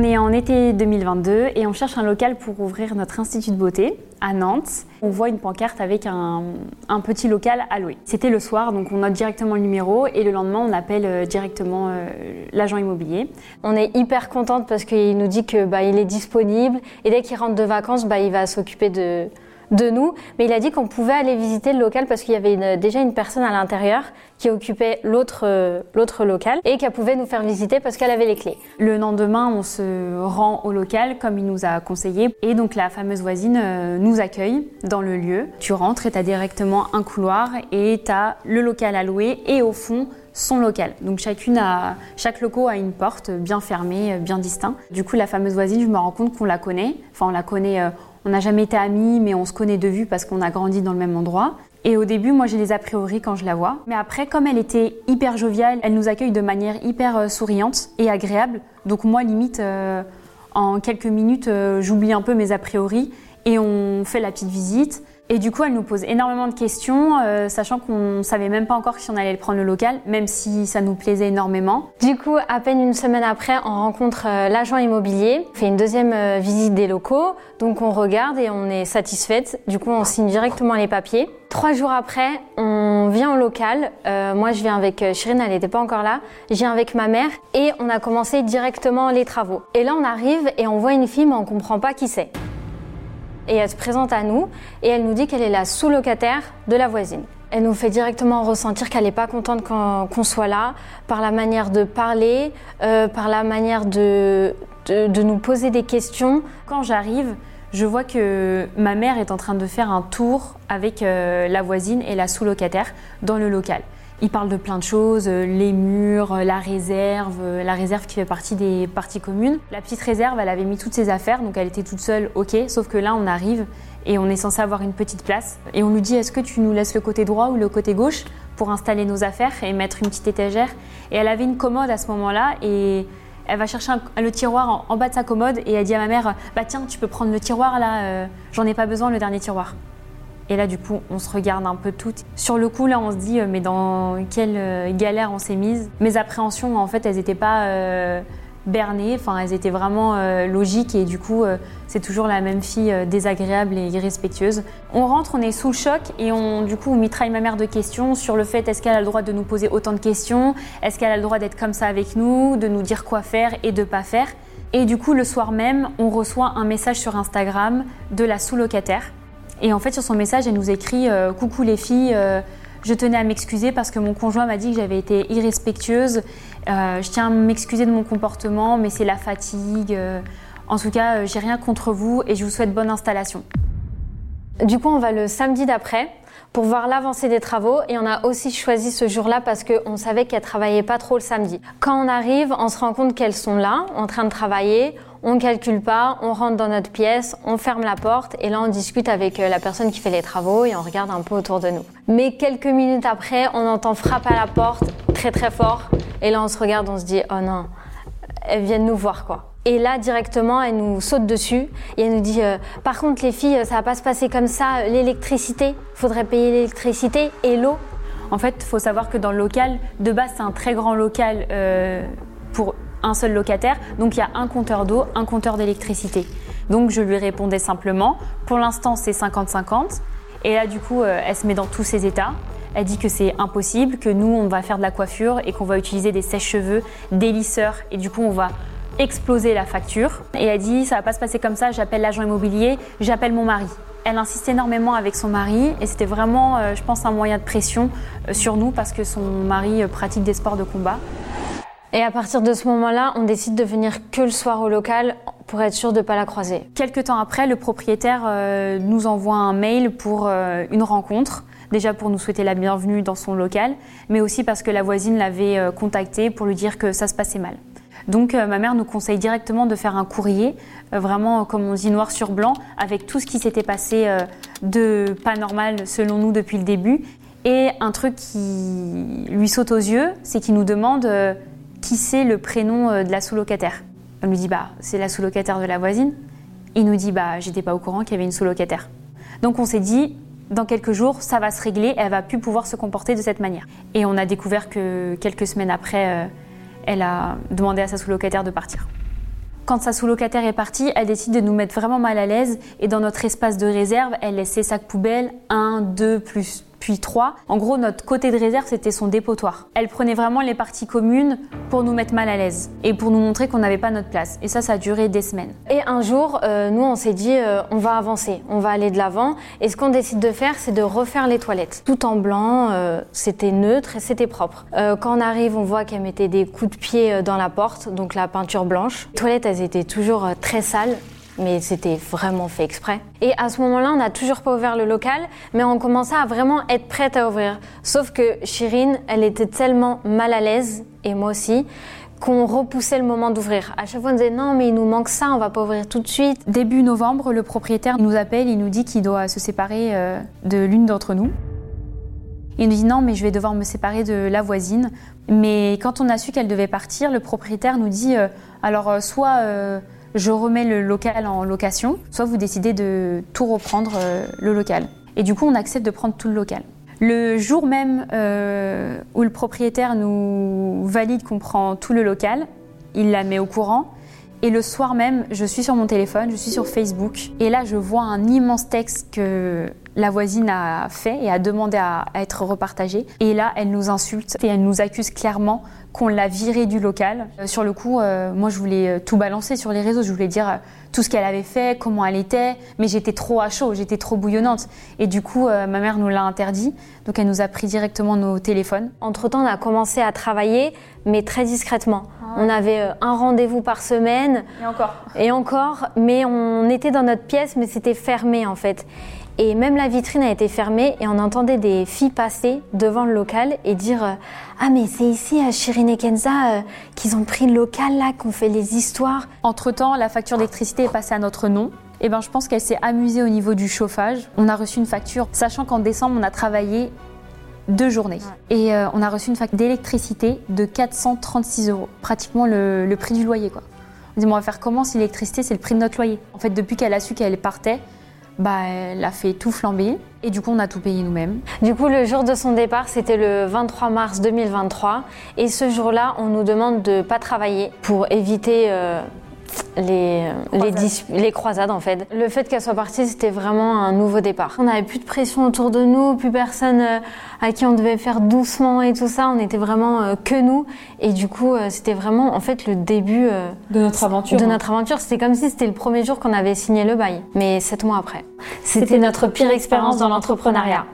On est en été 2022 et on cherche un local pour ouvrir notre institut de beauté à Nantes. On voit une pancarte avec un, petit local à louer. C'était le soir, donc on note directement le numéro et le lendemain on appelle euh, directement euh, l'agent immobilier. On est hyper contente parce qu'il nous dit que bah, il est disponible et dès qu'il rentre de vacances, bah, il va s'occuper de de nous, mais il a dit qu'on pouvait aller visiter le local parce qu'il y avait déjà une personne à l'intérieur qui occupait l'autre euh, local et qu'elle pouvait nous faire visiter parce qu'elle avait les clés. Le lendemain, on se rend au local comme il nous a conseillé et donc la fameuse voisine euh, nous accueille dans le lieu. Tu rentres et tu as directement un couloir et tu as le local à louer et au fond son local. Donc chacune a, chaque loco a une porte bien fermée, bien distincte. Du coup, la fameuse voisine, je me rends compte qu'on la connaît. Enfin, on la connaît euh, on n'a jamais été amis, mais on se connaît de vue parce qu'on a grandi dans le même endroit. Et au début, moi, j'ai des a priori quand je la vois. Mais après, comme elle était hyper joviale, elle nous accueille de manière hyper euh, souriante et agréable. Donc moi, limite, euh, en quelques minutes, euh, j'oublie un peu mes a priori et on fait la petite visite. Et du coup, elle nous pose énormément de questions, euh, sachant qu'on savait même pas encore si on allait prendre le local, même si ça nous plaisait énormément. Du coup, à peine une semaine après, on rencontre euh, l'agent immobilier, on fait une deuxième euh, visite des locaux, donc on regarde et on est satisfaite. Du coup, on signe directement les papiers. Trois jours après, on vient au local. moi, je viens avec Chirine, elle n'était pas encore là. Je viens avec ma mère et on a commencé directement les travaux. Et là, on arrive et on voit une fille, mais on comprend pas qui c'est et elle se présente à nous et elle nous dit qu'elle est la sous-locataire de la voisine. Elle nous fait directement ressentir qu'elle n'est pas contente qu'on soit là, par la manière de parler, euh, par la manière de, de, nous poser des questions. Quand j'arrive, je vois que ma mère est en train de faire un tour avec euh, la voisine et la sous-locataire dans le local. Il parle de plein de choses, euh, les murs, euh, la réserve, euh, la réserve qui fait partie des parties communes. La petite réserve, elle avait mis toutes ses affaires, donc elle était toute seule, ok, sauf que là on arrive et on est censé avoir une petite place. Et on nous dit est-ce que tu nous laisses le côté droit ou le côté gauche pour installer nos affaires et mettre une petite étagère? Et elle avait une commode à ce moment-là et elle va chercher le tiroir en, bas de sa commode et elle dit à ma mère bah tiens tu peux prendre le tiroir là, j'en ai pas besoin le dernier tiroir. Et là, du coup, on se regarde un peu toutes. Sur le coup, là, on se dit, euh, mais dans quelle euh, galère on s'est mise Mes appréhensions, en fait, elles n'étaient pas euh, bernées, enfin, elles étaient vraiment logiques. Et du coup, c'est toujours la même fille désagréable et irrespectueuse. On rentre, on est sous le choc. Et on, du coup, on mitraille ma mère de questions sur le fait est-ce qu'elle a le droit de nous poser autant de questions? Est-ce qu'elle a le droit d'être comme ça avec nous, de nous dire quoi faire et de pas faire? Et du coup, le soir même, on reçoit un message sur Instagram de la sous-locataire et en fait, sur son message, elle nous écrit euh, Coucou les filles, euh, je tenais à m'excuser parce que mon conjoint m'a dit que j'avais été irrespectueuse. Euh, je tiens à m'excuser de mon comportement, mais c'est la fatigue. en tout cas, j'ai rien contre vous et je vous souhaite bonne installation. Du coup, on va le samedi d'après pour voir l'avancée des travaux et on a aussi choisi ce jour-là parce qu'on savait qu'elles travaillaient pas trop le samedi. Quand on arrive, on se rend compte qu'elles sont là, en train de travailler, on calcule pas, on rentre dans notre pièce, on ferme la porte et là on discute avec euh, la personne qui fait les travaux et on regarde un peu autour de nous. Mais quelques minutes après, on entend frapper à la porte très très fort et là on se regarde, on se dit oh non, elles viennent nous voir quoi. Et là, directement, elle nous saute dessus et elle nous dit euh, Par contre, les filles, ça va pas se passer comme ça. L'électricité, faudrait payer l'électricité et l'eau. En fait, il faut savoir que dans le local, de base, c'est un très grand local euh, pour un seul locataire. Donc, il y a un compteur d'eau, un compteur d'électricité. Donc, je lui répondais simplement Pour l'instant, c'est 50-50. Et là, du coup, euh, elle se met dans tous ses états. Elle dit que c'est impossible, que nous, on va faire de la coiffure et qu'on va utiliser des sèches-cheveux, des lisseurs. Et du coup, on va exploser la facture. Et elle dit, ça va pas se passer comme ça, j'appelle l'agent immobilier, j'appelle mon mari. Elle insiste énormément avec son mari et c'était vraiment, euh, je pense, un moyen de pression euh, sur nous parce que son mari euh, pratique des sports de combat. Et à partir de ce moment-là, on décide de venir que le soir au local pour être sûr de ne pas la croiser. Quelques temps après, le propriétaire nous envoie un mail pour une rencontre. Déjà pour nous souhaiter la bienvenue dans son local, mais aussi parce que la voisine l'avait contacté pour lui dire que ça se passait mal. Donc euh, ma mère nous conseille directement de faire un courrier, euh, vraiment comme on dit noir sur blanc, avec tout ce qui s'était passé euh, de pas normal selon nous depuis le début. Et un truc qui lui saute aux yeux, c'est qu'il nous demande qui c'est le prénom de la sous-locataire. On lui dit bah c'est la sous-locataire de la voisine. Il nous dit bah j'étais pas au courant qu'il y avait une sous-locataire. Donc on s'est dit dans quelques jours ça va se régler, elle va plus pouvoir se comporter de cette manière. Et on a découvert que quelques semaines après elle a demandé à sa sous-locataire de partir. Quand sa sous-locataire est partie, elle décide de nous mettre vraiment mal à l'aise et dans notre espace de réserve, elle laisse ses sacs poubelles, un, deux, plus puis trois. En gros, notre côté de réserve, c'était son dépotoir. Elle prenait vraiment les parties communes pour nous mettre mal à l'aise et pour nous montrer qu'on n'avait pas notre place. Et ça, ça a duré des semaines. Et un jour, euh, nous, on s'est dit, euh, on va avancer, on va aller de l'avant. Et ce qu'on décide de faire, c'est de refaire les toilettes. Tout en blanc, euh, c'était neutre et c'était propre. quand on arrive, on voit qu'elle mettait des coups de pied dans la porte, donc la peinture blanche. Les toilettes, elles étaient toujours très sales mais c'était vraiment fait exprès. Et à ce moment-là, on n'a toujours pas ouvert le local, mais on commençait à vraiment être prête à ouvrir. Sauf que Chirine, elle était tellement mal à l'aise, et moi aussi, qu'on repoussait le moment d'ouvrir. À chaque fois, on disait non, mais il nous manque ça, on va pas ouvrir tout de suite. Début novembre, le propriétaire nous appelle, il nous dit qu'il doit se séparer euh, de l'une d'entre nous. Il nous dit non, mais je vais devoir me séparer de la voisine. Mais quand on a su qu'elle devait partir, le propriétaire nous dit euh, alors euh, soit je remets le local en location, soit vous décidez de tout reprendre euh, le local. Et du coup, on accepte de prendre tout le local. Le jour même euh, où le propriétaire nous valide qu'on prend tout le local, il la met au courant. Et le soir même, je suis sur mon téléphone, je suis sur Facebook. Et là, je vois un immense texte que la voisine a fait et a demandé à, être repartagé. Et là, elle nous insulte et elle nous accuse clairement qu'on l'a virée du local. Euh, sur le coup, euh, moi, je voulais euh, tout balancer sur les réseaux. Je voulais dire tout ce qu'elle avait fait, comment elle était, mais j'étais trop à chaud, j'étais trop bouillonnante. Et du coup, ma mère nous l'a interdit, donc elle nous a pris directement nos téléphones. Entre-temps, on a commencé à travailler, mais très discrètement. Ah. On avait un rendez-vous par semaine. Et encore. Et encore, mais on était dans notre pièce, mais c'était fermé en fait. Et même la vitrine a été fermée et on entendait des filles passer devant le local et dire euh, Ah, mais c'est ici à Shirin et Kenza euh, qu'ils ont pris le local là, qu'on fait les histoires. Entre-temps, la facture d'électricité est passée à notre nom. Et eh ben, je pense qu'elle s'est amusée au niveau du chauffage. On a reçu une facture, sachant qu'en décembre, on a travaillé deux journées. Et euh, on a reçu une facture d'électricité de 436 euros, pratiquement le, le prix du loyer. Quoi. On dit, on va faire comment si l'électricité, c'est le prix de notre loyer? En fait, depuis qu'elle a su qu'elle partait, bah, elle a fait tout flamber. Et du coup, on a tout payé nous-mêmes. Du coup, le jour de son départ, c'était le 23 mars 2023. Et ce jour-là, on nous demande de ne pas travailler pour éviter euh, les, les, croisades en fait. Le fait qu'elle soit partie, c'était vraiment un nouveau départ. On n'avait plus de pression autour de nous, plus personne euh, à qui on devait faire doucement et tout ça. On était vraiment euh, que nous. Et du coup, euh, c'était vraiment en fait le début de notre aventure. De hein. notre aventure. C'était comme si c'était le premier jour qu'on avait signé le bail, mais sept mois après. C'était notre pire expérience dans l'entrepreneuriat.